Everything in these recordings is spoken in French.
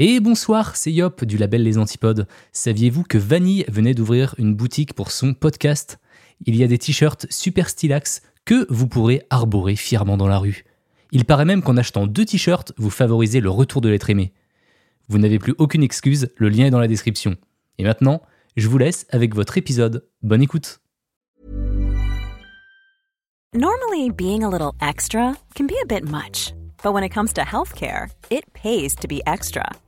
Et bonsoir, c'est Yop du label Les Antipodes. Saviez-vous que Vanille venait d'ouvrir une boutique pour son podcast? Il y a des t-shirts super stylax que vous pourrez arborer fièrement dans la rue. Il paraît même qu'en achetant deux t-shirts, vous favorisez le retour de l'être aimé. Vous n'avez plus aucune excuse, le lien est dans la description. Et maintenant, je vous laisse avec votre épisode. Bonne écoute. Normally, being a little extra can be a bit much, but when it comes to healthcare, it pays to be extra.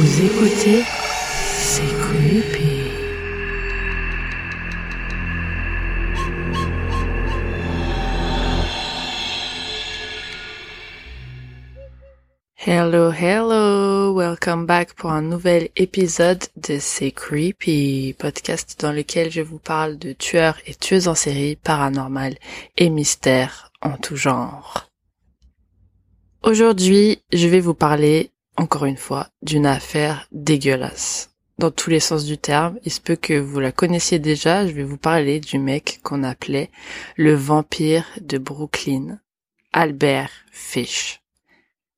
Vous écoutez C'est creepy. Hello, hello, welcome back pour un nouvel épisode de C'est Creepy, podcast dans lequel je vous parle de tueurs et tueuses en série, paranormal et mystères en tout genre. Aujourd'hui, je vais vous parler encore une fois, d'une affaire dégueulasse. Dans tous les sens du terme, il se peut que vous la connaissiez déjà, je vais vous parler du mec qu'on appelait le vampire de Brooklyn, Albert Fish.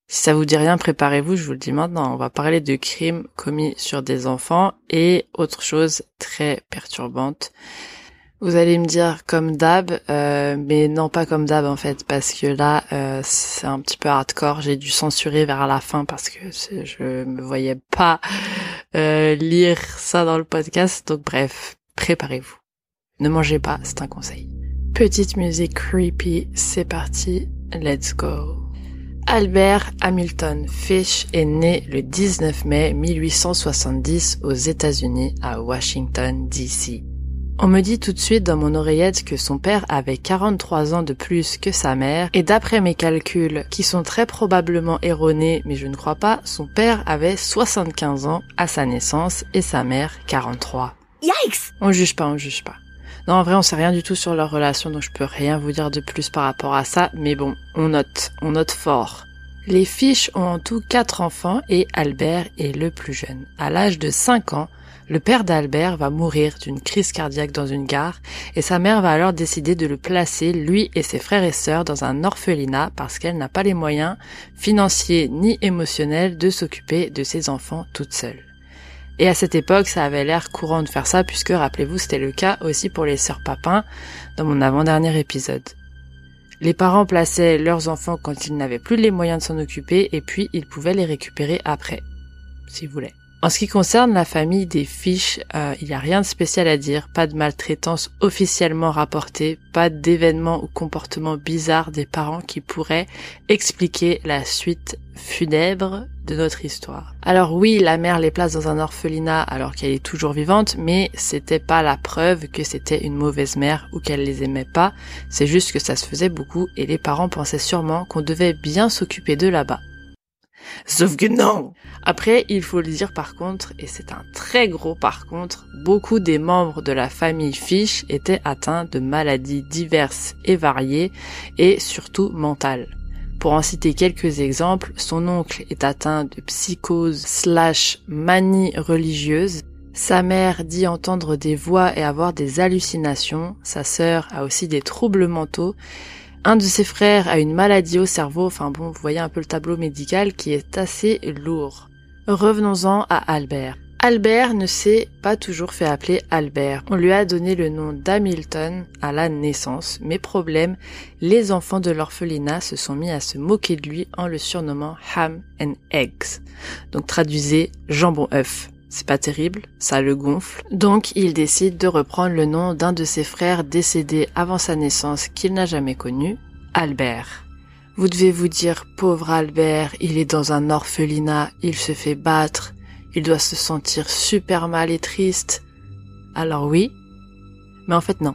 Si ça vous dit rien, préparez-vous, je vous le dis maintenant. On va parler de crimes commis sur des enfants et autre chose très perturbante. Vous allez me dire comme d'hab, euh, mais non pas comme d'hab en fait, parce que là euh, c'est un petit peu hardcore. J'ai dû censurer vers la fin parce que je me voyais pas euh, lire ça dans le podcast. Donc bref, préparez-vous. Ne mangez pas, c'est un conseil. Petite musique creepy, c'est parti, let's go. Albert Hamilton Fish est né le 19 mai 1870 aux États-Unis à Washington DC. On me dit tout de suite dans mon oreillette que son père avait 43 ans de plus que sa mère, et d'après mes calculs, qui sont très probablement erronés, mais je ne crois pas, son père avait 75 ans à sa naissance et sa mère 43. Yikes On juge pas, on juge pas. Non, en vrai, on sait rien du tout sur leur relation, donc je peux rien vous dire de plus par rapport à ça, mais bon, on note, on note fort. Les fiches ont en tout quatre enfants et Albert est le plus jeune. À l'âge de 5 ans, le père d'Albert va mourir d'une crise cardiaque dans une gare et sa mère va alors décider de le placer, lui et ses frères et sœurs, dans un orphelinat parce qu'elle n'a pas les moyens financiers ni émotionnels de s'occuper de ses enfants toute seule. Et à cette époque, ça avait l'air courant de faire ça puisque, rappelez-vous, c'était le cas aussi pour les sœurs Papin dans mon avant-dernier épisode. Les parents plaçaient leurs enfants quand ils n'avaient plus les moyens de s'en occuper et puis ils pouvaient les récupérer après, s'ils voulaient. En ce qui concerne la famille des fiches, euh, il n'y a rien de spécial à dire, pas de maltraitance officiellement rapportée, pas d'événements ou comportements bizarres des parents qui pourraient expliquer la suite funèbre de notre histoire. Alors oui, la mère les place dans un orphelinat alors qu'elle est toujours vivante, mais c'était pas la preuve que c'était une mauvaise mère ou qu'elle les aimait pas, c'est juste que ça se faisait beaucoup et les parents pensaient sûrement qu'on devait bien s'occuper d'eux là-bas. Sauf que non. Après, il faut le dire par contre, et c'est un très gros par contre, beaucoup des membres de la famille Fish étaient atteints de maladies diverses et variées, et surtout mentales. Pour en citer quelques exemples, son oncle est atteint de psychose slash manie religieuse, sa mère dit entendre des voix et avoir des hallucinations, sa sœur a aussi des troubles mentaux, un de ses frères a une maladie au cerveau, enfin bon, vous voyez un peu le tableau médical qui est assez lourd. Revenons-en à Albert. Albert ne s'est pas toujours fait appeler Albert. On lui a donné le nom d'Hamilton à la naissance, mais problème, les enfants de l'orphelinat se sont mis à se moquer de lui en le surnommant Ham and Eggs. Donc traduisez jambon œuf. C'est pas terrible, ça le gonfle. Donc il décide de reprendre le nom d'un de ses frères décédé avant sa naissance qu'il n'a jamais connu, Albert. Vous devez vous dire, pauvre Albert, il est dans un orphelinat, il se fait battre, il doit se sentir super mal et triste. Alors oui, mais en fait non.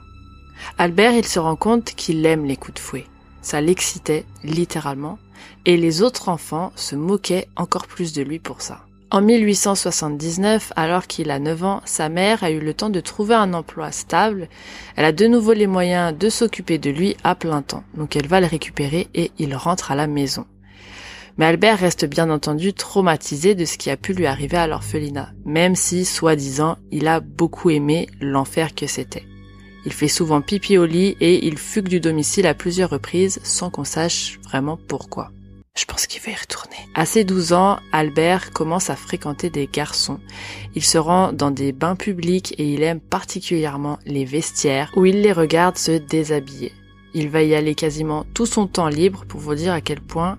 Albert, il se rend compte qu'il aime les coups de fouet. Ça l'excitait, littéralement, et les autres enfants se moquaient encore plus de lui pour ça. En 1879, alors qu'il a 9 ans, sa mère a eu le temps de trouver un emploi stable. Elle a de nouveau les moyens de s'occuper de lui à plein temps. Donc elle va le récupérer et il rentre à la maison. Mais Albert reste bien entendu traumatisé de ce qui a pu lui arriver à l'orphelinat, même si, soi-disant, il a beaucoup aimé l'enfer que c'était. Il fait souvent pipi au lit et il fugue du domicile à plusieurs reprises sans qu'on sache vraiment pourquoi. Je pense qu'il va y retourner. À ses 12 ans, Albert commence à fréquenter des garçons. Il se rend dans des bains publics et il aime particulièrement les vestiaires où il les regarde se déshabiller. Il va y aller quasiment tout son temps libre pour vous dire à quel point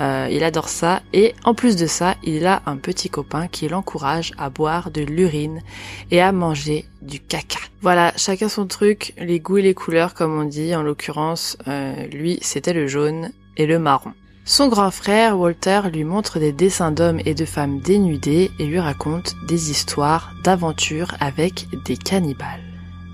euh, il adore ça et en plus de ça, il a un petit copain qui l'encourage à boire de l'urine et à manger du caca. Voilà, chacun son truc, les goûts et les couleurs comme on dit. En l'occurrence, euh, lui c'était le jaune et le marron. Son grand frère, Walter, lui montre des dessins d'hommes et de femmes dénudés et lui raconte des histoires d'aventures avec des cannibales.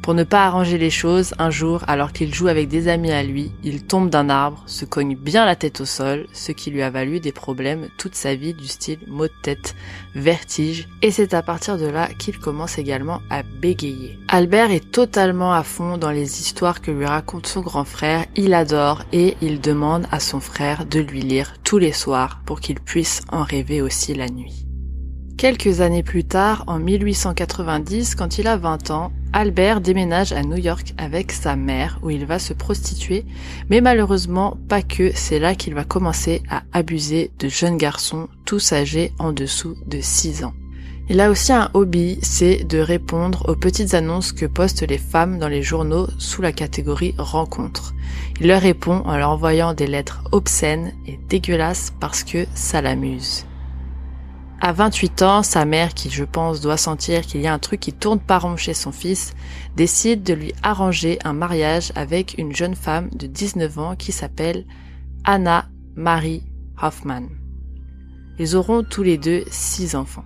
Pour ne pas arranger les choses, un jour, alors qu'il joue avec des amis à lui, il tombe d'un arbre, se cogne bien la tête au sol, ce qui lui a valu des problèmes toute sa vie du style mot de tête, vertige, et c'est à partir de là qu'il commence également à bégayer. Albert est totalement à fond dans les histoires que lui raconte son grand frère, il adore et il demande à son frère de lui lire tous les soirs pour qu'il puisse en rêver aussi la nuit. Quelques années plus tard, en 1890, quand il a 20 ans, Albert déménage à New York avec sa mère où il va se prostituer, mais malheureusement pas que, c'est là qu'il va commencer à abuser de jeunes garçons tous âgés en dessous de 6 ans. Il a aussi un hobby, c'est de répondre aux petites annonces que postent les femmes dans les journaux sous la catégorie rencontres. Il leur répond en leur envoyant des lettres obscènes et dégueulasses parce que ça l'amuse. À 28 ans, sa mère, qui je pense doit sentir qu'il y a un truc qui tourne pas rond chez son fils, décide de lui arranger un mariage avec une jeune femme de 19 ans qui s'appelle Anna Marie Hoffman. Ils auront tous les deux six enfants.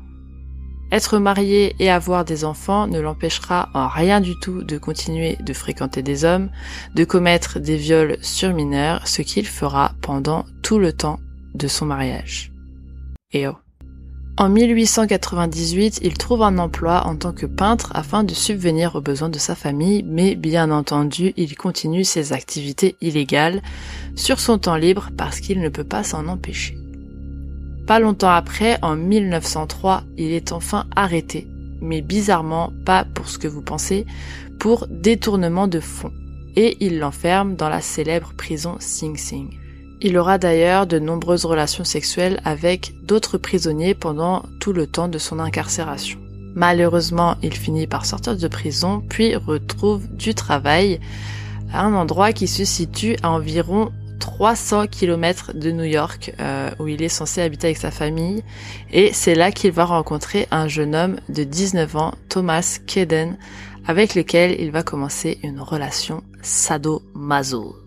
Être marié et avoir des enfants ne l'empêchera en rien du tout de continuer de fréquenter des hommes, de commettre des viols sur mineurs, ce qu'il fera pendant tout le temps de son mariage. Et oh. En 1898, il trouve un emploi en tant que peintre afin de subvenir aux besoins de sa famille, mais bien entendu, il continue ses activités illégales sur son temps libre parce qu'il ne peut pas s'en empêcher. Pas longtemps après, en 1903, il est enfin arrêté, mais bizarrement pas pour ce que vous pensez, pour détournement de fonds, et il l'enferme dans la célèbre prison Sing Sing. Il aura d'ailleurs de nombreuses relations sexuelles avec d'autres prisonniers pendant tout le temps de son incarcération. Malheureusement, il finit par sortir de prison, puis retrouve du travail à un endroit qui se situe à environ 300 km de New York, euh, où il est censé habiter avec sa famille. Et c'est là qu'il va rencontrer un jeune homme de 19 ans, Thomas Keden, avec lequel il va commencer une relation sado-maso.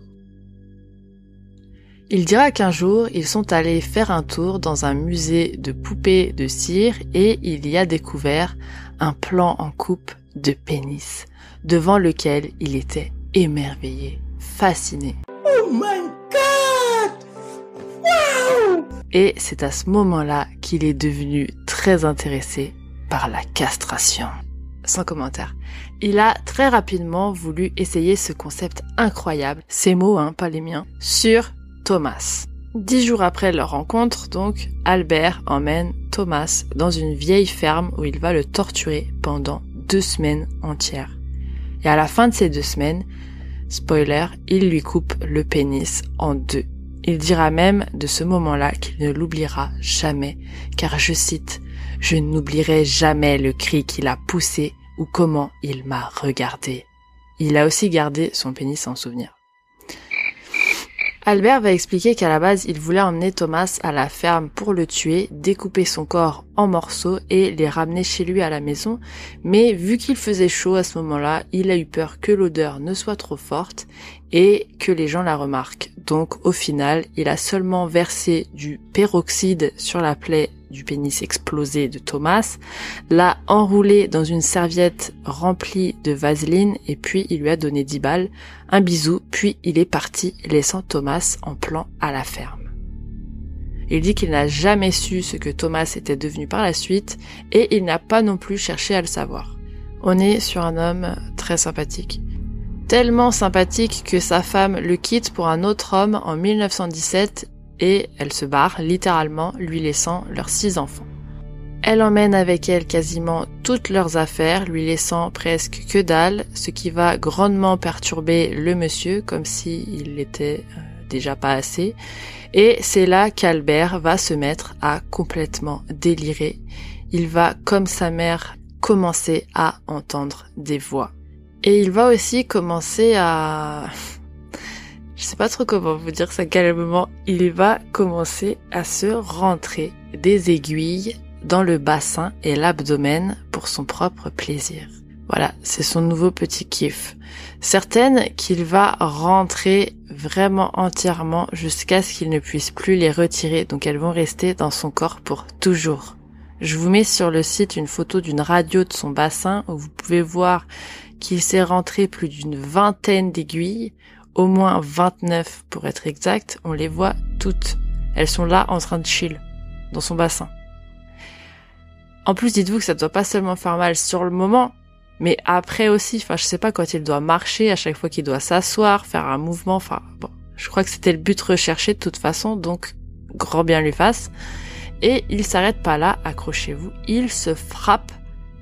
Il dira qu'un jour, ils sont allés faire un tour dans un musée de poupées de cire et il y a découvert un plan en coupe de pénis, devant lequel il était émerveillé, fasciné. Oh my god! Wow! Et c'est à ce moment-là qu'il est devenu très intéressé par la castration. Sans commentaire. Il a très rapidement voulu essayer ce concept incroyable, ces mots, hein, pas les miens, sur Thomas. Dix jours après leur rencontre, donc, Albert emmène Thomas dans une vieille ferme où il va le torturer pendant deux semaines entières. Et à la fin de ces deux semaines, spoiler, il lui coupe le pénis en deux. Il dira même de ce moment-là qu'il ne l'oubliera jamais, car je cite, je n'oublierai jamais le cri qu'il a poussé ou comment il m'a regardé. Il a aussi gardé son pénis en souvenir. Albert va expliquer qu'à la base, il voulait emmener Thomas à la ferme pour le tuer, découper son corps en morceaux et les ramener chez lui à la maison, mais vu qu'il faisait chaud à ce moment-là, il a eu peur que l'odeur ne soit trop forte et que les gens la remarquent. Donc au final, il a seulement versé du peroxyde sur la plaie du pénis explosé de Thomas, l'a enroulé dans une serviette remplie de vaseline et puis il lui a donné 10 balles, un bisou, puis il est parti laissant Thomas en plan à la ferme. Il dit qu'il n'a jamais su ce que Thomas était devenu par la suite et il n'a pas non plus cherché à le savoir. On est sur un homme très sympathique tellement sympathique que sa femme le quitte pour un autre homme en 1917 et elle se barre littéralement, lui laissant leurs six enfants. Elle emmène avec elle quasiment toutes leurs affaires, lui laissant presque que dalle, ce qui va grandement perturber le monsieur, comme s'il n'était euh, déjà pas assez. Et c'est là qu'Albert va se mettre à complètement délirer. Il va, comme sa mère, commencer à entendre des voix. Et il va aussi commencer à... Je sais pas trop comment vous dire ça calmement. Il va commencer à se rentrer des aiguilles dans le bassin et l'abdomen pour son propre plaisir. Voilà, c'est son nouveau petit kiff. Certaines qu'il va rentrer vraiment entièrement jusqu'à ce qu'il ne puisse plus les retirer, donc elles vont rester dans son corps pour toujours. Je vous mets sur le site une photo d'une radio de son bassin où vous pouvez voir qu'il s'est rentré plus d'une vingtaine d'aiguilles, au moins 29 pour être exact, on les voit toutes. Elles sont là en train de chill, dans son bassin. En plus, dites-vous que ça doit pas seulement faire mal sur le moment, mais après aussi, enfin, je sais pas, quand il doit marcher, à chaque fois qu'il doit s'asseoir, faire un mouvement, enfin, bon, je crois que c'était le but recherché de toute façon, donc, grand bien lui fasse. Et il s'arrête pas là, accrochez-vous, il se frappe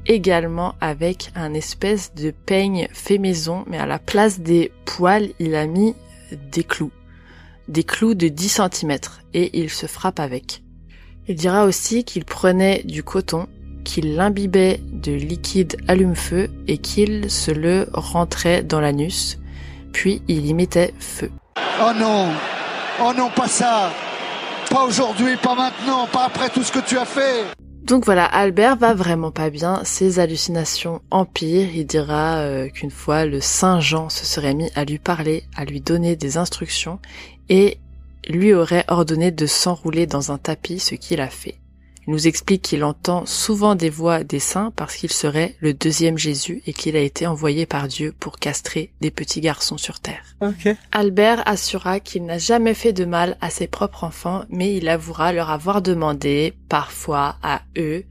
également avec un espèce de peigne fait maison, mais à la place des poils, il a mis des clous. Des clous de 10 cm et il se frappe avec. Il dira aussi qu'il prenait du coton, qu'il l'imbibait de liquide allume-feu et qu'il se le rentrait dans l'anus, puis il y mettait feu. Oh non Oh non, pas ça Pas aujourd'hui, pas maintenant, pas après tout ce que tu as fait donc voilà, Albert va vraiment pas bien, ses hallucinations empirent, il dira euh, qu'une fois le Saint Jean se serait mis à lui parler, à lui donner des instructions, et lui aurait ordonné de s'enrouler dans un tapis, ce qu'il a fait. Il nous explique qu'il entend souvent des voix des saints parce qu'il serait le deuxième Jésus et qu'il a été envoyé par Dieu pour castrer des petits garçons sur terre. Albert assura qu'il n'a jamais fait de mal à ses propres enfants, mais il avouera leur avoir demandé, parfois à eux,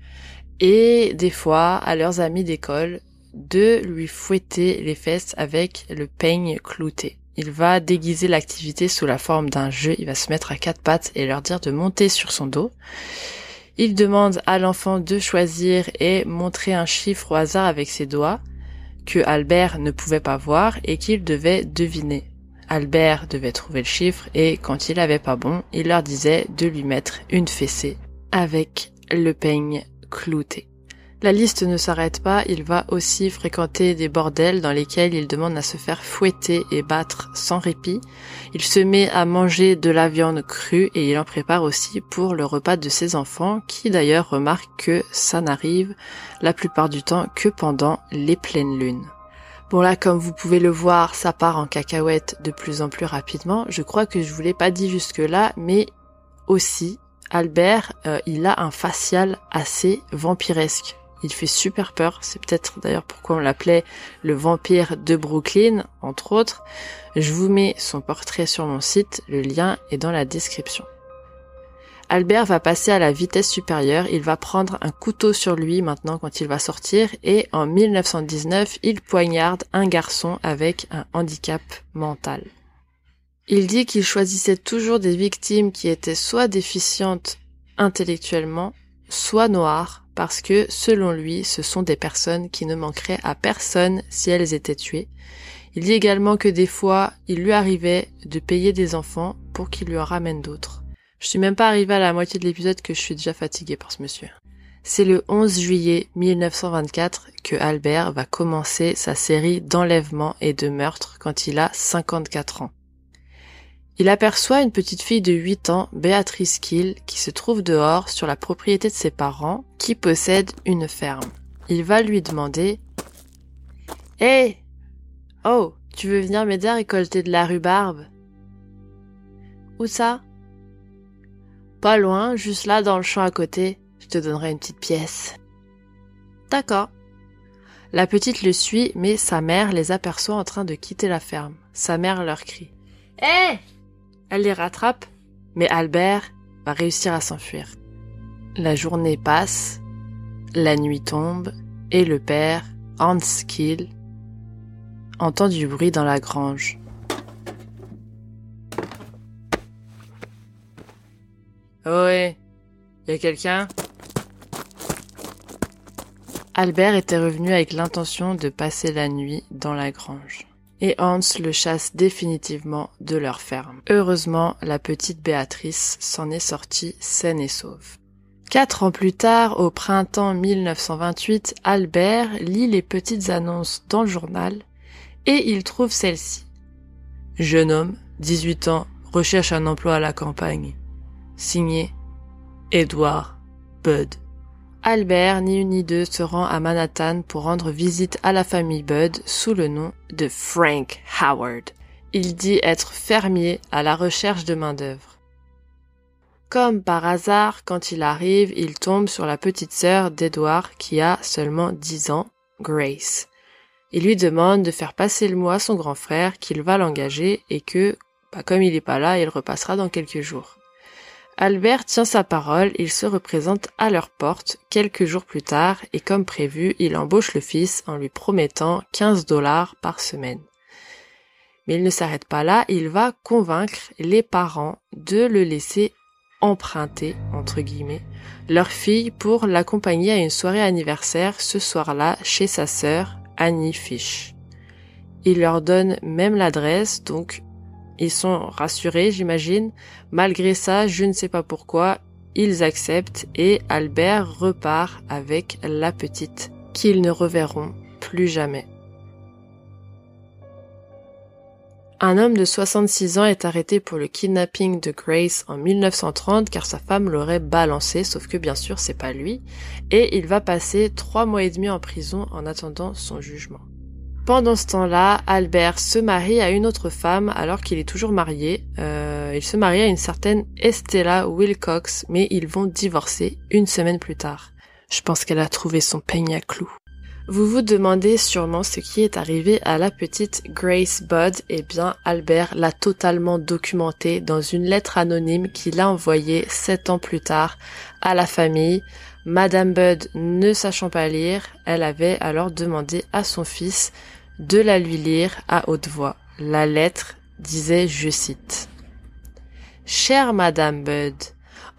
et des fois à leurs amis d'école, de lui fouetter les fesses avec le peigne clouté. Il va déguiser l'activité sous la forme d'un jeu, il va se mettre à quatre pattes et leur dire de monter sur son dos. Il demande à l'enfant de choisir et montrer un chiffre au hasard avec ses doigts que Albert ne pouvait pas voir et qu'il devait deviner. Albert devait trouver le chiffre et quand il avait pas bon, il leur disait de lui mettre une fessée avec le peigne clouté. La liste ne s'arrête pas, il va aussi fréquenter des bordels dans lesquels il demande à se faire fouetter et battre sans répit. Il se met à manger de la viande crue et il en prépare aussi pour le repas de ses enfants qui d'ailleurs remarquent que ça n'arrive la plupart du temps que pendant les pleines lunes. Bon là, comme vous pouvez le voir, ça part en cacahuète de plus en plus rapidement. Je crois que je vous l'ai pas dit jusque là, mais aussi, Albert, euh, il a un facial assez vampiresque. Il fait super peur. C'est peut-être d'ailleurs pourquoi on l'appelait le vampire de Brooklyn, entre autres. Je vous mets son portrait sur mon site. Le lien est dans la description. Albert va passer à la vitesse supérieure, il va prendre un couteau sur lui maintenant quand il va sortir et en 1919 il poignarde un garçon avec un handicap mental. Il dit qu'il choisissait toujours des victimes qui étaient soit déficientes intellectuellement, soit noires, parce que selon lui, ce sont des personnes qui ne manqueraient à personne si elles étaient tuées. Il dit également que des fois, il lui arrivait de payer des enfants pour qu'il lui en ramène d'autres. Je suis même pas arrivé à la moitié de l'épisode que je suis déjà fatigué par ce monsieur. C'est le 11 juillet 1924 que Albert va commencer sa série d'enlèvements et de meurtres quand il a 54 ans. Il aperçoit une petite fille de 8 ans, Béatrice Kill, qui se trouve dehors sur la propriété de ses parents, qui possèdent une ferme. Il va lui demander Hé Oh, Tu veux venir m'aider à récolter de la rhubarbe Où ça? Pas loin, juste là dans le champ à côté. Je te donnerai une petite pièce. D'accord. La petite le suit, mais sa mère les aperçoit en train de quitter la ferme. Sa mère leur crie. Hé Elle les rattrape, mais Albert va réussir à s'enfuir. La journée passe, la nuit tombe, et le père, Hans Kiel, entend du bruit dans la grange. Ouais, y a quelqu'un? Albert était revenu avec l'intention de passer la nuit dans la grange. Et Hans le chasse définitivement de leur ferme. Heureusement, la petite Béatrice s'en est sortie saine et sauve. Quatre ans plus tard, au printemps 1928, Albert lit les petites annonces dans le journal et il trouve celle-ci. Jeune homme, 18 ans, recherche un emploi à la campagne. Signé Edward Budd. Albert, ni une ni deux, se rend à Manhattan pour rendre visite à la famille Budd sous le nom de Frank Howard. Il dit être fermier à la recherche de main-d'œuvre. Comme par hasard, quand il arrive, il tombe sur la petite sœur d'Edward qui a seulement dix ans, Grace. Il lui demande de faire passer le mot à son grand frère qu'il va l'engager et que, bah, comme il n'est pas là, il repassera dans quelques jours. Albert tient sa parole, il se représente à leur porte quelques jours plus tard et comme prévu, il embauche le fils en lui promettant 15 dollars par semaine. Mais il ne s'arrête pas là, il va convaincre les parents de le laisser emprunter, entre guillemets, leur fille pour l'accompagner à une soirée anniversaire ce soir-là chez sa sœur, Annie Fish. Il leur donne même l'adresse, donc ils sont rassurés, j'imagine. Malgré ça, je ne sais pas pourquoi, ils acceptent et Albert repart avec la petite, qu'ils ne reverront plus jamais. Un homme de 66 ans est arrêté pour le kidnapping de Grace en 1930 car sa femme l'aurait balancé, sauf que bien sûr c'est pas lui, et il va passer trois mois et demi en prison en attendant son jugement. Pendant ce temps-là, Albert se marie à une autre femme alors qu'il est toujours marié. Euh, il se marie à une certaine Estella Wilcox, mais ils vont divorcer une semaine plus tard. Je pense qu'elle a trouvé son peigne à clous. Vous vous demandez sûrement ce qui est arrivé à la petite Grace Budd. Eh bien, Albert l'a totalement documenté dans une lettre anonyme qu'il a envoyée sept ans plus tard à la famille. Madame Budd, ne sachant pas lire, elle avait alors demandé à son fils de la lui lire à haute voix. La lettre disait, je cite, Chère Madame Budd,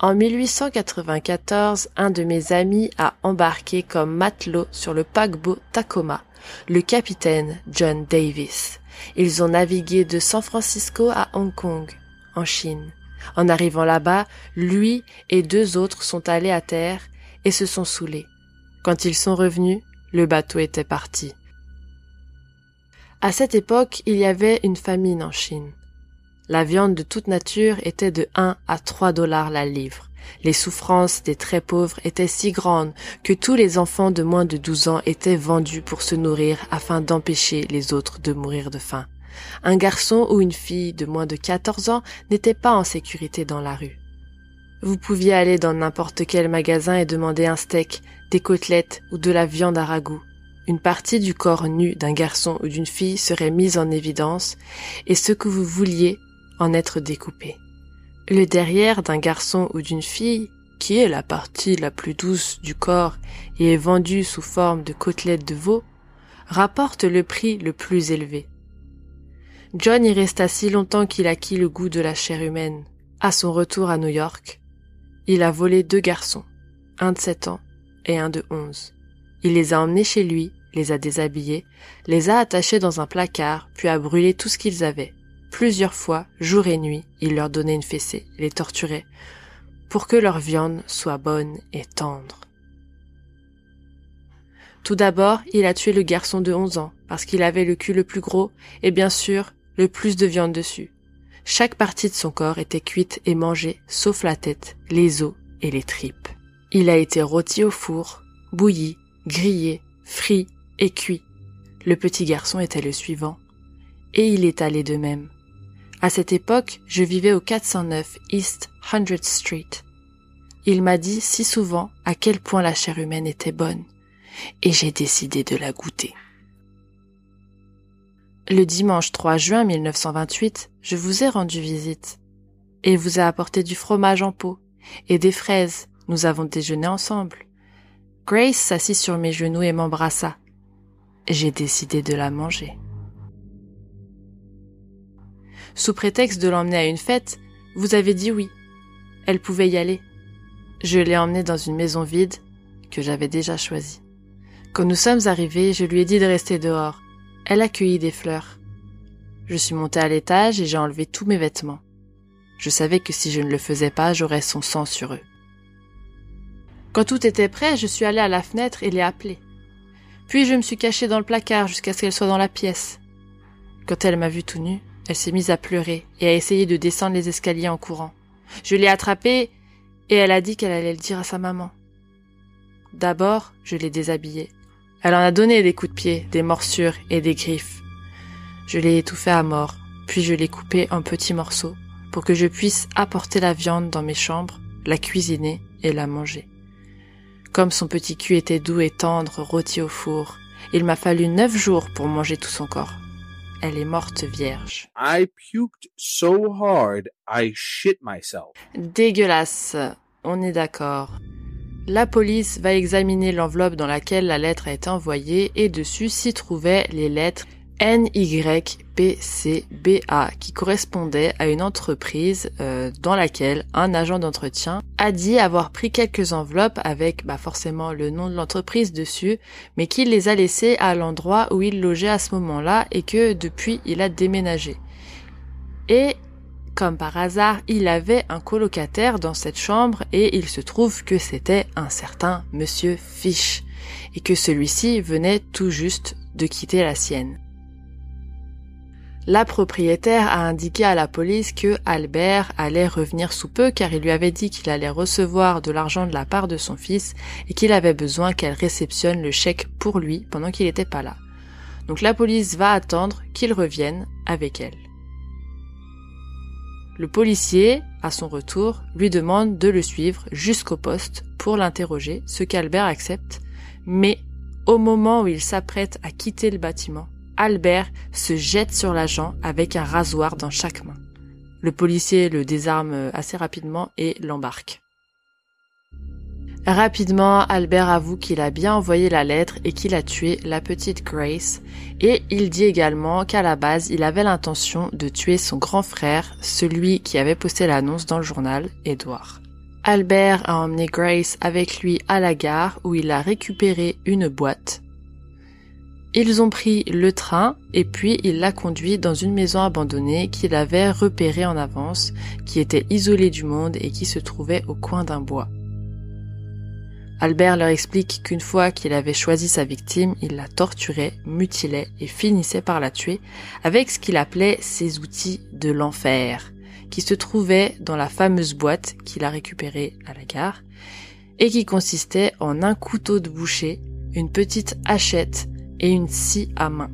en 1894, un de mes amis a embarqué comme matelot sur le paquebot Tacoma, le capitaine John Davis. Ils ont navigué de San Francisco à Hong Kong, en Chine. En arrivant là-bas, lui et deux autres sont allés à terre et se sont saoulés. Quand ils sont revenus, le bateau était parti. À cette époque, il y avait une famine en Chine. La viande de toute nature était de 1 à 3 dollars la livre. Les souffrances des très pauvres étaient si grandes que tous les enfants de moins de 12 ans étaient vendus pour se nourrir afin d'empêcher les autres de mourir de faim. Un garçon ou une fille de moins de 14 ans n'était pas en sécurité dans la rue. Vous pouviez aller dans n'importe quel magasin et demander un steak, des côtelettes ou de la viande à ragoût une partie du corps nu d'un garçon ou d'une fille serait mise en évidence et ce que vous vouliez en être découpé. Le derrière d'un garçon ou d'une fille, qui est la partie la plus douce du corps et est vendue sous forme de côtelettes de veau, rapporte le prix le plus élevé. John y resta si longtemps qu'il acquit le goût de la chair humaine. À son retour à New York, il a volé deux garçons, un de sept ans et un de onze. Il les a emmenés chez lui, les a déshabillés, les a attachés dans un placard, puis a brûlé tout ce qu'ils avaient. Plusieurs fois, jour et nuit, il leur donnait une fessée, les torturait, pour que leur viande soit bonne et tendre. Tout d'abord, il a tué le garçon de onze ans, parce qu'il avait le cul le plus gros, et bien sûr, le plus de viande dessus. Chaque partie de son corps était cuite et mangée, sauf la tête, les os et les tripes. Il a été rôti au four, bouilli, grillé, frit et cuit. Le petit garçon était le suivant. Et il est allé de même. À cette époque, je vivais au 409 East 100th Street. Il m'a dit si souvent à quel point la chair humaine était bonne, et j'ai décidé de la goûter. Le dimanche 3 juin 1928, je vous ai rendu visite, et vous ai apporté du fromage en pot, et des fraises, nous avons déjeuné ensemble. Grace s'assit sur mes genoux et m'embrassa. J'ai décidé de la manger. Sous prétexte de l'emmener à une fête, vous avez dit oui. Elle pouvait y aller. Je l'ai emmenée dans une maison vide que j'avais déjà choisie. Quand nous sommes arrivés, je lui ai dit de rester dehors. Elle a des fleurs. Je suis montée à l'étage et j'ai enlevé tous mes vêtements. Je savais que si je ne le faisais pas, j'aurais son sang sur eux. Quand tout était prêt, je suis allée à la fenêtre et l'ai appelée. Puis je me suis cachée dans le placard jusqu'à ce qu'elle soit dans la pièce. Quand elle m'a vu tout nu, elle s'est mise à pleurer et à essayer de descendre les escaliers en courant. Je l'ai attrapée et elle a dit qu'elle allait le dire à sa maman. D'abord, je l'ai déshabillée. Elle en a donné des coups de pied, des morsures et des griffes. Je l'ai étouffée à mort, puis je l'ai coupée en petits morceaux pour que je puisse apporter la viande dans mes chambres, la cuisiner et la manger. Comme son petit cul était doux et tendre, rôti au four, il m'a fallu neuf jours pour manger tout son corps. Elle est morte vierge. I puked so hard I shit myself. Dégueulasse, on est d'accord. La police va examiner l'enveloppe dans laquelle la lettre a été envoyée et dessus s'y trouvaient les lettres NYPCBA qui correspondait à une entreprise euh, dans laquelle un agent d'entretien a dit avoir pris quelques enveloppes avec bah, forcément le nom de l'entreprise dessus, mais qu'il les a laissées à l'endroit où il logeait à ce moment-là et que depuis il a déménagé. Et comme par hasard, il avait un colocataire dans cette chambre et il se trouve que c'était un certain monsieur Fish et que celui-ci venait tout juste de quitter la sienne. La propriétaire a indiqué à la police que Albert allait revenir sous peu car il lui avait dit qu'il allait recevoir de l'argent de la part de son fils et qu'il avait besoin qu'elle réceptionne le chèque pour lui pendant qu'il n'était pas là. Donc la police va attendre qu'il revienne avec elle. Le policier, à son retour, lui demande de le suivre jusqu'au poste pour l'interroger, ce qu'Albert accepte, mais au moment où il s'apprête à quitter le bâtiment, Albert se jette sur l'agent avec un rasoir dans chaque main. Le policier le désarme assez rapidement et l'embarque. Rapidement, Albert avoue qu'il a bien envoyé la lettre et qu'il a tué la petite Grace, et il dit également qu'à la base, il avait l'intention de tuer son grand frère, celui qui avait posté l'annonce dans le journal, Edward. Albert a emmené Grace avec lui à la gare où il a récupéré une boîte ils ont pris le train et puis il l'a conduit dans une maison abandonnée qu'il avait repérée en avance, qui était isolée du monde et qui se trouvait au coin d'un bois. Albert leur explique qu'une fois qu'il avait choisi sa victime, il la torturait, mutilait et finissait par la tuer avec ce qu'il appelait ses outils de l'enfer, qui se trouvaient dans la fameuse boîte qu'il a récupérée à la gare, et qui consistait en un couteau de boucher, une petite hachette, et une scie à main.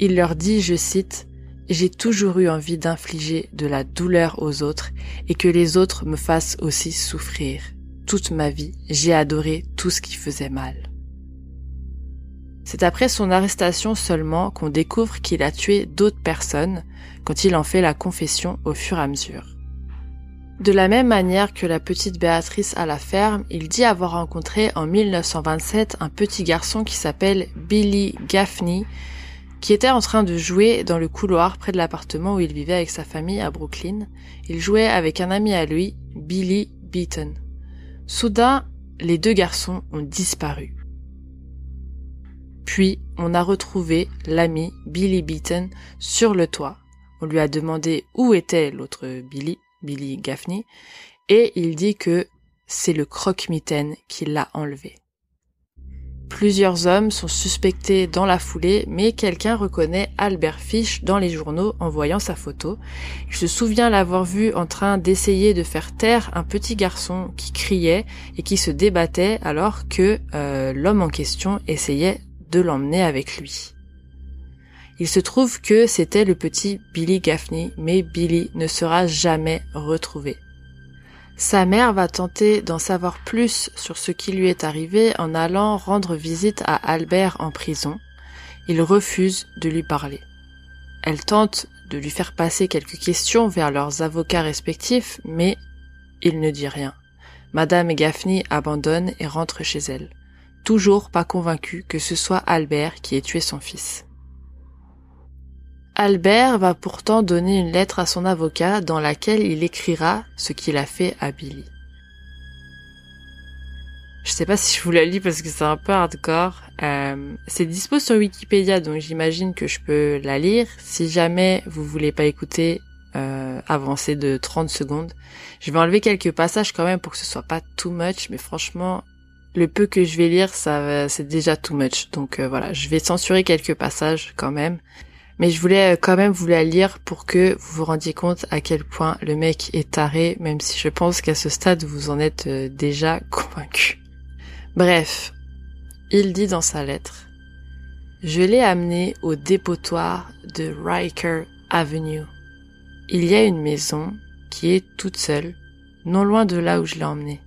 Il leur dit, je cite, J'ai toujours eu envie d'infliger de la douleur aux autres et que les autres me fassent aussi souffrir. Toute ma vie, j'ai adoré tout ce qui faisait mal. C'est après son arrestation seulement qu'on découvre qu'il a tué d'autres personnes quand il en fait la confession au fur et à mesure. De la même manière que la petite Béatrice à la ferme, il dit avoir rencontré en 1927 un petit garçon qui s'appelle Billy Gaffney, qui était en train de jouer dans le couloir près de l'appartement où il vivait avec sa famille à Brooklyn. Il jouait avec un ami à lui, Billy Beaton. Soudain, les deux garçons ont disparu. Puis, on a retrouvé l'ami Billy Beaton sur le toit. On lui a demandé où était l'autre Billy. Billy Gaffney, et il dit que c'est le croque-mitaine qui l'a enlevé. Plusieurs hommes sont suspectés dans la foulée, mais quelqu'un reconnaît Albert Fish dans les journaux en voyant sa photo. Il se souvient l'avoir vu en train d'essayer de faire taire un petit garçon qui criait et qui se débattait alors que euh, l'homme en question essayait de l'emmener avec lui. Il se trouve que c'était le petit Billy Gaffney, mais Billy ne sera jamais retrouvé. Sa mère va tenter d'en savoir plus sur ce qui lui est arrivé en allant rendre visite à Albert en prison. Il refuse de lui parler. Elle tente de lui faire passer quelques questions vers leurs avocats respectifs, mais il ne dit rien. Madame Gaffney abandonne et rentre chez elle, toujours pas convaincue que ce soit Albert qui ait tué son fils. Albert va pourtant donner une lettre à son avocat dans laquelle il écrira ce qu'il a fait à Billy. Je sais pas si je vous la lis parce que c'est un peu hardcore. Euh, c'est dispo sur Wikipédia, donc j'imagine que je peux la lire. Si jamais vous voulez pas écouter, euh, avancer de 30 secondes. Je vais enlever quelques passages quand même pour que ce soit pas too much, mais franchement, le peu que je vais lire, ça, c'est déjà too much. Donc euh, voilà, je vais censurer quelques passages quand même. Mais je voulais euh, quand même vous la lire pour que vous vous rendiez compte à quel point le mec est taré, même si je pense qu'à ce stade vous en êtes euh, déjà convaincu. Bref, il dit dans sa lettre Je l'ai amené au dépotoir de Riker Avenue. Il y a une maison qui est toute seule, non loin de là où je l'ai emmené.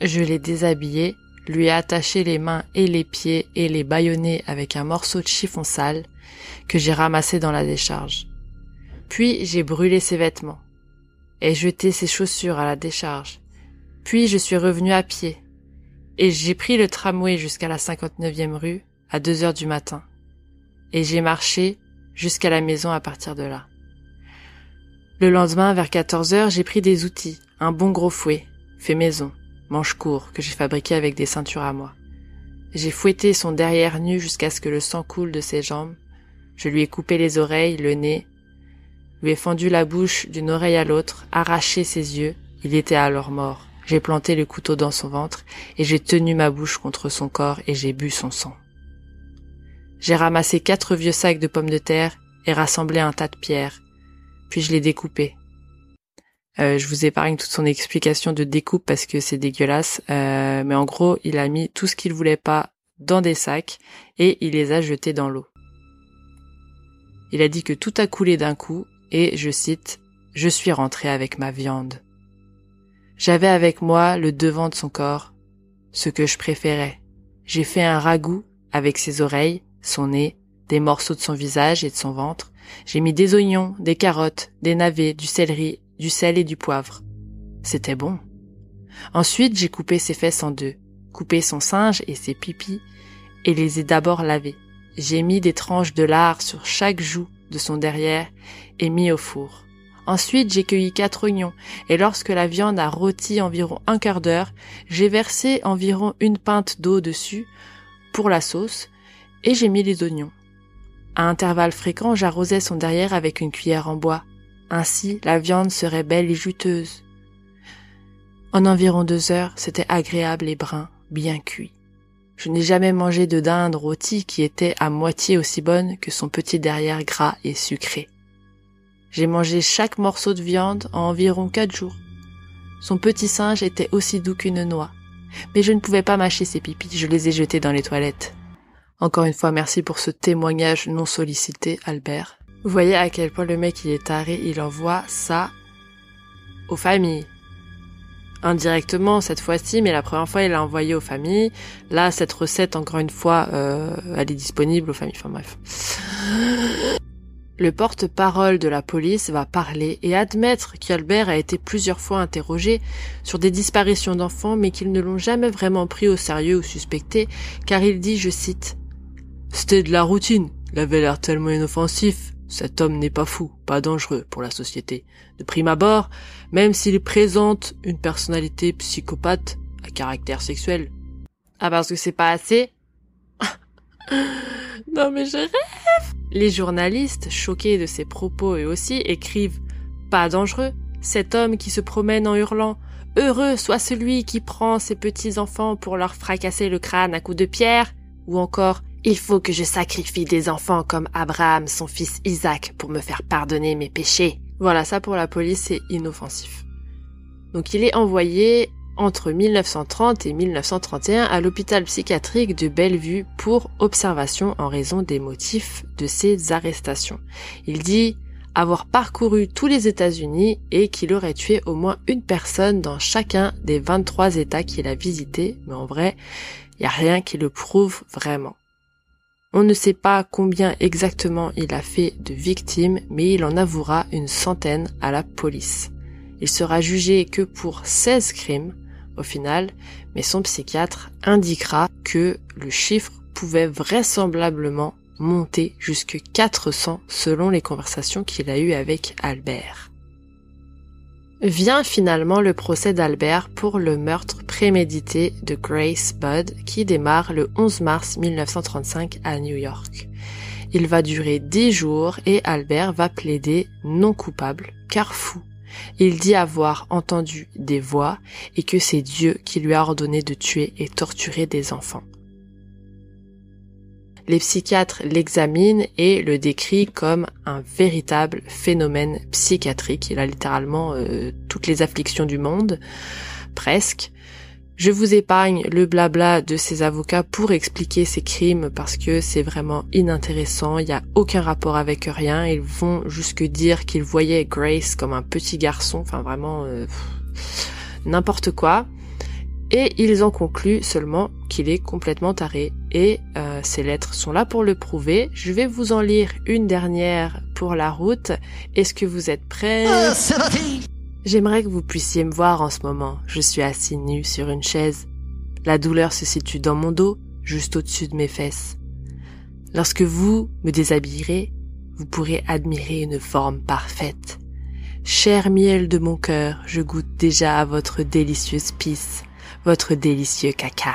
Je l'ai déshabillé, lui ai attaché les mains et les pieds et les bâillonné avec un morceau de chiffon sale que j'ai ramassé dans la décharge. Puis j'ai brûlé ses vêtements et jeté ses chaussures à la décharge. Puis je suis revenu à pied et j'ai pris le tramway jusqu'à la 59e rue à deux heures du matin et j'ai marché jusqu'à la maison à partir de là. Le lendemain, vers 14 heures, j'ai pris des outils, un bon gros fouet, fait maison, manche court, que j'ai fabriqué avec des ceintures à moi. J'ai fouetté son derrière nu jusqu'à ce que le sang coule de ses jambes, je lui ai coupé les oreilles, le nez, lui ai fendu la bouche d'une oreille à l'autre, arraché ses yeux, il était alors mort. J'ai planté le couteau dans son ventre et j'ai tenu ma bouche contre son corps et j'ai bu son sang. J'ai ramassé quatre vieux sacs de pommes de terre et rassemblé un tas de pierres, puis je l'ai découpé. Euh, je vous épargne toute son explication de découpe parce que c'est dégueulasse, euh, mais en gros, il a mis tout ce qu'il voulait pas dans des sacs et il les a jetés dans l'eau. Il a dit que tout a coulé d'un coup et, je cite, Je suis rentré avec ma viande. J'avais avec moi le devant de son corps, ce que je préférais. J'ai fait un ragoût avec ses oreilles, son nez, des morceaux de son visage et de son ventre. J'ai mis des oignons, des carottes, des navets, du céleri, du sel et du poivre. C'était bon. Ensuite, j'ai coupé ses fesses en deux, coupé son singe et ses pipis, et les ai d'abord lavés. J'ai mis des tranches de lard sur chaque joue de son derrière et mis au four. Ensuite, j'ai cueilli quatre oignons, et lorsque la viande a rôti environ un quart d'heure, j'ai versé environ une pinte d'eau dessus pour la sauce, et j'ai mis les oignons. À intervalles fréquents, j'arrosais son derrière avec une cuillère en bois. Ainsi, la viande serait belle et juteuse. En environ deux heures, c'était agréable et brun, bien cuit. Je n'ai jamais mangé de dinde rôtie qui était à moitié aussi bonne que son petit derrière gras et sucré. J'ai mangé chaque morceau de viande en environ quatre jours. Son petit singe était aussi doux qu'une noix. Mais je ne pouvais pas mâcher ses pipis, je les ai jetés dans les toilettes. Encore une fois, merci pour ce témoignage non sollicité, Albert. Vous voyez à quel point le mec il est taré, il envoie ça aux familles indirectement cette fois-ci, mais la première fois, il l'a envoyé aux familles. Là, cette recette, encore une fois, euh, elle est disponible aux familles. Enfin bref. Le porte-parole de la police va parler et admettre qu'Albert a été plusieurs fois interrogé sur des disparitions d'enfants, mais qu'ils ne l'ont jamais vraiment pris au sérieux ou suspecté, car il dit, je cite, C'était de la routine. Il avait l'air tellement inoffensif. Cet homme n'est pas fou, pas dangereux pour la société. De prime abord, même s'il présente une personnalité psychopathe à caractère sexuel. Ah parce que c'est pas assez? Non mais je rêve Les journalistes, choqués de ses propos eux aussi, écrivent Pas dangereux, cet homme qui se promène en hurlant Heureux soit celui qui prend ses petits enfants pour leur fracasser le crâne à coups de pierre, ou encore il faut que je sacrifie des enfants comme Abraham, son fils Isaac, pour me faire pardonner mes péchés. Voilà, ça pour la police, c'est inoffensif. Donc il est envoyé entre 1930 et 1931 à l'hôpital psychiatrique de Bellevue pour observation en raison des motifs de ses arrestations. Il dit avoir parcouru tous les États-Unis et qu'il aurait tué au moins une personne dans chacun des 23 États qu'il a visités, mais en vrai, il n'y a rien qui le prouve vraiment. On ne sait pas combien exactement il a fait de victimes, mais il en avouera une centaine à la police. Il sera jugé que pour 16 crimes, au final, mais son psychiatre indiquera que le chiffre pouvait vraisemblablement monter jusque 400 selon les conversations qu'il a eues avec Albert. Vient finalement le procès d'Albert pour le meurtre prémédité de Grace Budd qui démarre le 11 mars 1935 à New York. Il va durer 10 jours et Albert va plaider non coupable car fou il dit avoir entendu des voix et que c'est Dieu qui lui a ordonné de tuer et torturer des enfants. Les psychiatres l'examinent et le décrivent comme un véritable phénomène psychiatrique. Il a littéralement euh, toutes les afflictions du monde, presque. Je vous épargne le blabla de ces avocats pour expliquer ces crimes parce que c'est vraiment inintéressant, il n'y a aucun rapport avec rien, ils vont jusque dire qu'ils voyaient Grace comme un petit garçon, enfin vraiment euh, n'importe quoi. Et ils en concluent seulement qu'il est complètement taré. Et euh, ces lettres sont là pour le prouver. Je vais vous en lire une dernière pour la route. Est-ce que vous êtes prêts? Ah, J'aimerais que vous puissiez me voir en ce moment. Je suis assis nu sur une chaise. La douleur se situe dans mon dos, juste au-dessus de mes fesses. Lorsque vous me déshabillerez, vous pourrez admirer une forme parfaite. Cher miel de mon cœur, je goûte déjà à votre délicieuse pisse, votre délicieux caca.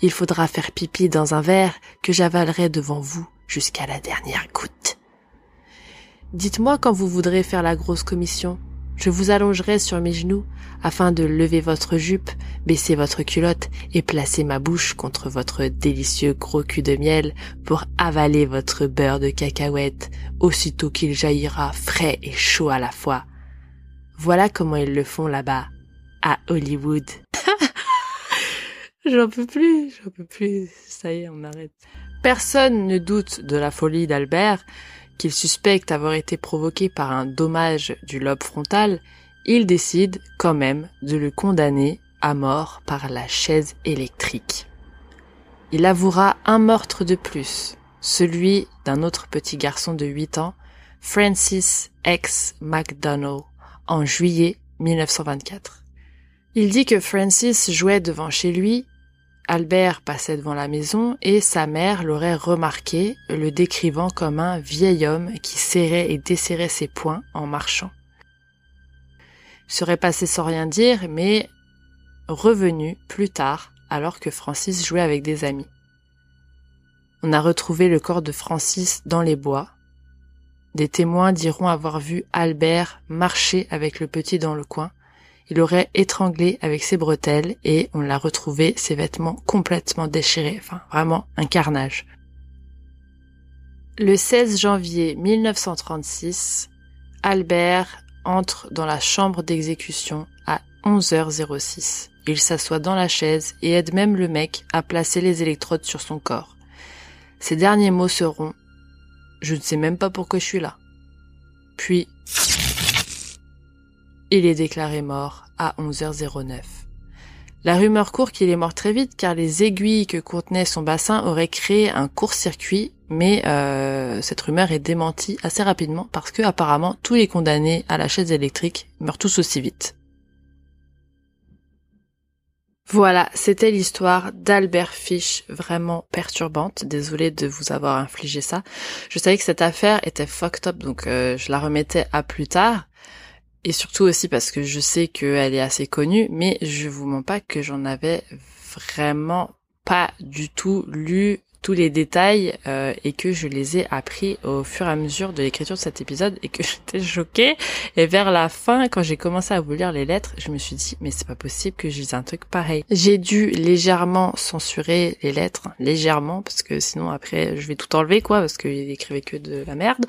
Il faudra faire pipi dans un verre que j'avalerai devant vous jusqu'à la dernière goutte. Dites-moi quand vous voudrez faire la grosse commission. Je vous allongerai sur mes genoux afin de lever votre jupe, baisser votre culotte et placer ma bouche contre votre délicieux gros cul de miel pour avaler votre beurre de cacahuète aussitôt qu'il jaillira frais et chaud à la fois. Voilà comment ils le font là-bas, à Hollywood. j'en peux plus, j'en peux plus. Ça y est, on arrête. Personne ne doute de la folie d'Albert, qu'il suspecte avoir été provoqué par un dommage du lobe frontal, il décide quand même de le condamner à mort par la chaise électrique. Il avouera un meurtre de plus, celui d'un autre petit garçon de 8 ans, Francis X. McDonald, en juillet 1924. Il dit que Francis jouait devant chez lui Albert passait devant la maison et sa mère l'aurait remarqué, le décrivant comme un vieil homme qui serrait et desserrait ses poings en marchant. Il serait passé sans rien dire, mais revenu plus tard, alors que Francis jouait avec des amis. On a retrouvé le corps de Francis dans les bois. Des témoins diront avoir vu Albert marcher avec le petit dans le coin, il aurait étranglé avec ses bretelles et on l'a retrouvé ses vêtements complètement déchirés. Enfin, vraiment un carnage. Le 16 janvier 1936, Albert entre dans la chambre d'exécution à 11h06. Il s'assoit dans la chaise et aide même le mec à placer les électrodes sur son corps. Ses derniers mots seront ⁇ Je ne sais même pas pourquoi je suis là ⁇ Puis il est déclaré mort à 11h09. La rumeur court qu'il est mort très vite car les aiguilles que contenait son bassin auraient créé un court-circuit, mais euh, cette rumeur est démentie assez rapidement parce que apparemment tous les condamnés à la chaise électrique meurent tous aussi vite. Voilà, c'était l'histoire d'Albert Fish, vraiment perturbante. Désolée de vous avoir infligé ça. Je savais que cette affaire était fucked up, donc euh, je la remettais à plus tard et surtout aussi parce que je sais qu'elle est assez connue, mais je vous mens pas que j'en avais vraiment pas du tout lu tous les détails euh, et que je les ai appris au fur et à mesure de l'écriture de cet épisode et que j'étais choquée. Et vers la fin, quand j'ai commencé à vous lire les lettres, je me suis dit mais c'est pas possible que je un truc pareil. J'ai dû légèrement censurer les lettres, légèrement parce que sinon après je vais tout enlever quoi parce qu'il écrivait que de la merde.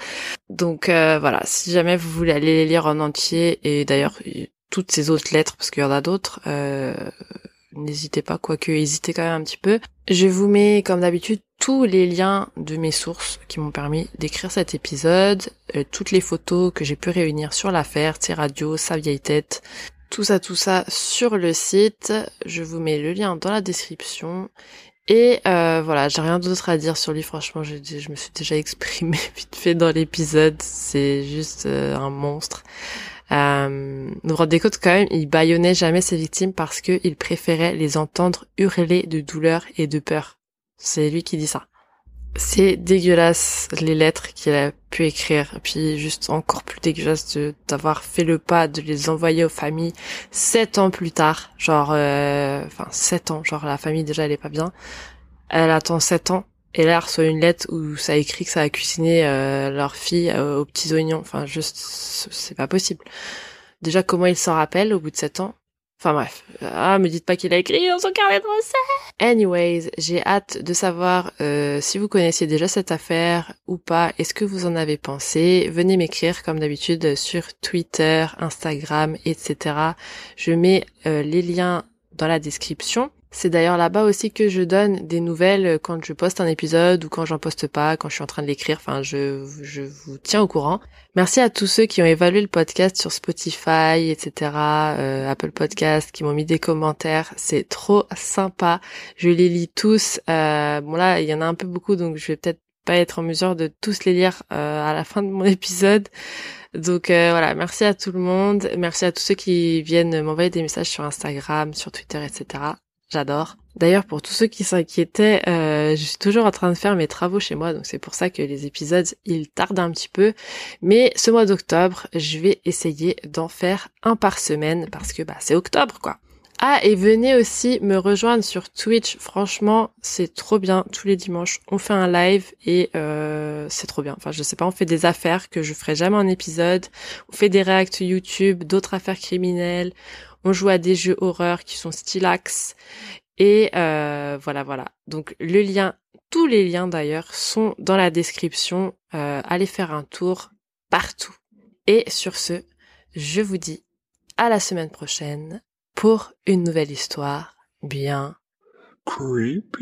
Donc euh, voilà, si jamais vous voulez aller les lire en entier et d'ailleurs toutes ces autres lettres, parce qu'il y en a d'autres, euh, n'hésitez pas, quoique hésitez quand même un petit peu. Je vous mets, comme d'habitude, tous les liens de mes sources qui m'ont permis d'écrire cet épisode, euh, toutes les photos que j'ai pu réunir sur l'affaire, tes radio, sa vieille tête, tout ça, tout ça sur le site. Je vous mets le lien dans la description. Et euh, voilà, j'ai rien d'autre à dire sur lui. Franchement, je, me suis déjà exprimé vite fait dans l'épisode. C'est juste euh, un monstre. Euh, compte quand même, il baillonnait jamais ses victimes parce qu'il préférait les entendre hurler de douleur et de peur. C'est lui qui dit ça. C'est dégueulasse les lettres qu'il a pu écrire, puis juste encore plus dégueulasse d'avoir fait le pas de les envoyer aux familles sept ans plus tard, genre, euh, enfin sept ans, genre la famille déjà elle est pas bien, elle attend sept ans et là reçoit une lettre où ça écrit que ça a cuisiné euh, leur fille euh, aux petits oignons, enfin juste c'est pas possible. Déjà comment il s'en rappelle au bout de sept ans? Enfin bref, ah me dites pas qu'il a écrit dans son carnet de recettes. Anyways, j'ai hâte de savoir euh, si vous connaissiez déjà cette affaire ou pas. Est-ce que vous en avez pensé? Venez m'écrire comme d'habitude sur Twitter, Instagram, etc. Je mets euh, les liens dans la description. C'est d'ailleurs là-bas aussi que je donne des nouvelles quand je poste un épisode ou quand j'en poste pas, quand je suis en train de l'écrire. Enfin, je, je vous tiens au courant. Merci à tous ceux qui ont évalué le podcast sur Spotify, etc., euh, Apple Podcast, qui m'ont mis des commentaires. C'est trop sympa. Je les lis tous. Euh, bon là, il y en a un peu beaucoup, donc je vais peut-être pas être en mesure de tous les lire euh, à la fin de mon épisode. Donc voilà, merci à tout le monde. Merci à tous ceux qui viennent m'envoyer des messages sur Instagram, sur Twitter, etc. J'adore. D'ailleurs, pour tous ceux qui s'inquiétaient, euh, je suis toujours en train de faire mes travaux chez moi, donc c'est pour ça que les épisodes, ils tardent un petit peu. Mais ce mois d'octobre, je vais essayer d'en faire un par semaine, parce que bah c'est octobre, quoi. Ah, et venez aussi me rejoindre sur Twitch. Franchement, c'est trop bien. Tous les dimanches, on fait un live et euh, c'est trop bien. Enfin, je sais pas, on fait des affaires que je ferai jamais en épisode. On fait des réacts YouTube, d'autres affaires criminelles. On joue à des jeux horreurs qui sont stylax. Et euh, voilà, voilà. Donc le lien, tous les liens d'ailleurs sont dans la description. Euh, allez faire un tour partout. Et sur ce, je vous dis à la semaine prochaine pour une nouvelle histoire bien creepy.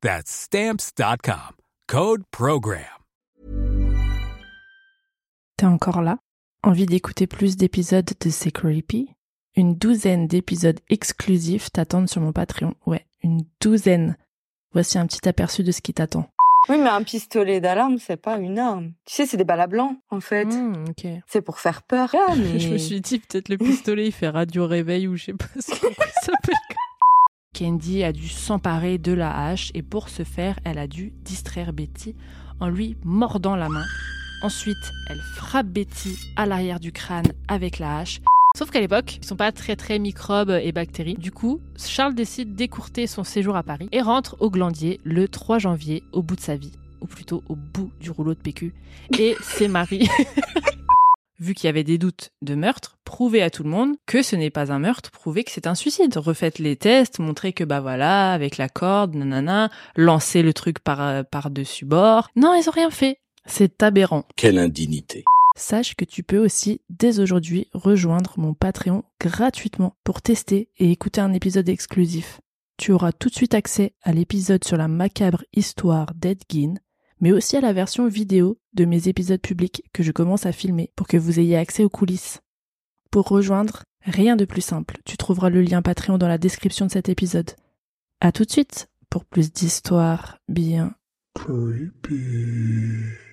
That's stamps.com. Code Program. T'es encore là? Envie d'écouter plus d'épisodes de C'est Creepy? Une douzaine d'épisodes exclusifs t'attendent sur mon Patreon. Ouais, une douzaine. Voici un petit aperçu de ce qui t'attend. Oui, mais un pistolet d'alarme, c'est pas une arme. Tu sais, c'est des balles à blanc, en fait. Hmm, ok. C'est pour faire peur. Ah, mais... Je me suis dit, peut-être le pistolet, il fait radio réveil ou je sais pas ce qu'il s'appelle. Candy a dû s'emparer de la hache et pour ce faire, elle a dû distraire Betty en lui mordant la main. Ensuite, elle frappe Betty à l'arrière du crâne avec la hache. Sauf qu'à l'époque, ils sont pas très très microbes et bactéries. Du coup, Charles décide d'écourter son séjour à Paris et rentre au Glandier le 3 janvier au bout de sa vie. ou plutôt au bout du rouleau de PQ, et ses maris. Vu qu'il y avait des doutes de meurtre, prouvez à tout le monde que ce n'est pas un meurtre, prouvez que c'est un suicide. Refaites les tests, montrez que bah voilà, avec la corde, nanana, lancez le truc par, euh, par-dessus bord. Non, ils ont rien fait. C'est aberrant. Quelle indignité. Sache que tu peux aussi, dès aujourd'hui, rejoindre mon Patreon gratuitement pour tester et écouter un épisode exclusif. Tu auras tout de suite accès à l'épisode sur la macabre histoire d'Edgin, mais aussi à la version vidéo de mes épisodes publics que je commence à filmer pour que vous ayez accès aux coulisses. Pour rejoindre, rien de plus simple. Tu trouveras le lien Patreon dans la description de cet épisode. À tout de suite pour plus d'histoires bien Creepy.